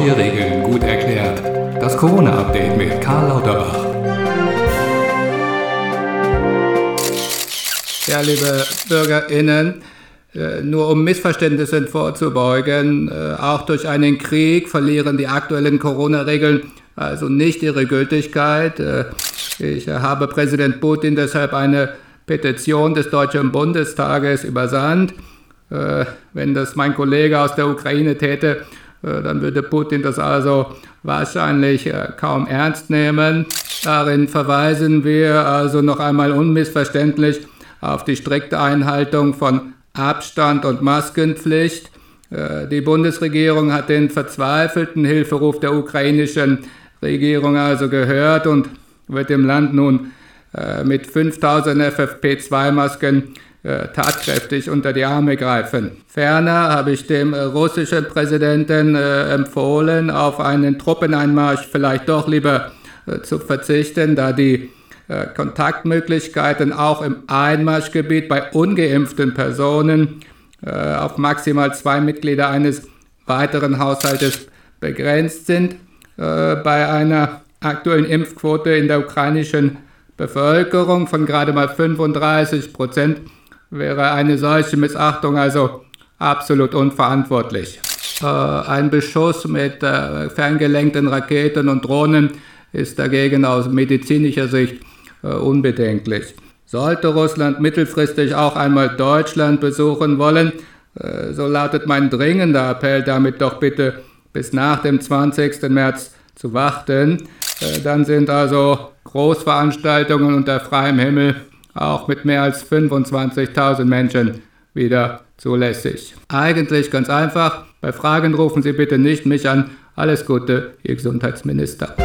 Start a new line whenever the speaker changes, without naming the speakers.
Neue Regeln gut erklärt. Das Corona-Update mit Karl Lauterbach.
Ja, liebe BürgerInnen, äh, nur um Missverständnissen vorzubeugen, äh, auch durch einen Krieg verlieren die aktuellen Corona-Regeln also nicht ihre Gültigkeit. Äh, ich habe Präsident Putin deshalb eine Petition des Deutschen Bundestages übersandt. Wenn das mein Kollege aus der Ukraine täte, dann würde Putin das also wahrscheinlich kaum ernst nehmen. Darin verweisen wir also noch einmal unmissverständlich auf die strikte Einhaltung von Abstand und Maskenpflicht. Äh, die Bundesregierung hat den verzweifelten Hilferuf der ukrainischen Regierung also gehört und wird dem Land nun äh, mit 5000 FFP2-Masken äh, tatkräftig unter die Arme greifen. Ferner habe ich dem russischen Präsidenten empfohlen, auf einen Truppeneinmarsch vielleicht doch lieber zu verzichten, da die äh, Kontaktmöglichkeiten auch im Einmarschgebiet bei ungeimpften Personen äh, auf maximal zwei Mitglieder eines weiteren Haushaltes begrenzt sind. Äh, bei einer aktuellen Impfquote in der ukrainischen Bevölkerung von gerade mal 35 Prozent wäre eine solche Missachtung also absolut unverantwortlich. Ein Beschuss mit ferngelenkten Raketen und Drohnen ist dagegen aus medizinischer Sicht äh, unbedenklich. Sollte Russland mittelfristig auch einmal Deutschland besuchen wollen, äh, so lautet mein dringender Appell damit doch bitte bis nach dem 20. März zu warten. Äh, dann sind also Großveranstaltungen unter freiem Himmel auch mit mehr als 25.000 Menschen wieder zulässig. Eigentlich ganz einfach. Bei Fragen rufen Sie bitte nicht mich an. Alles Gute, Ihr Gesundheitsminister.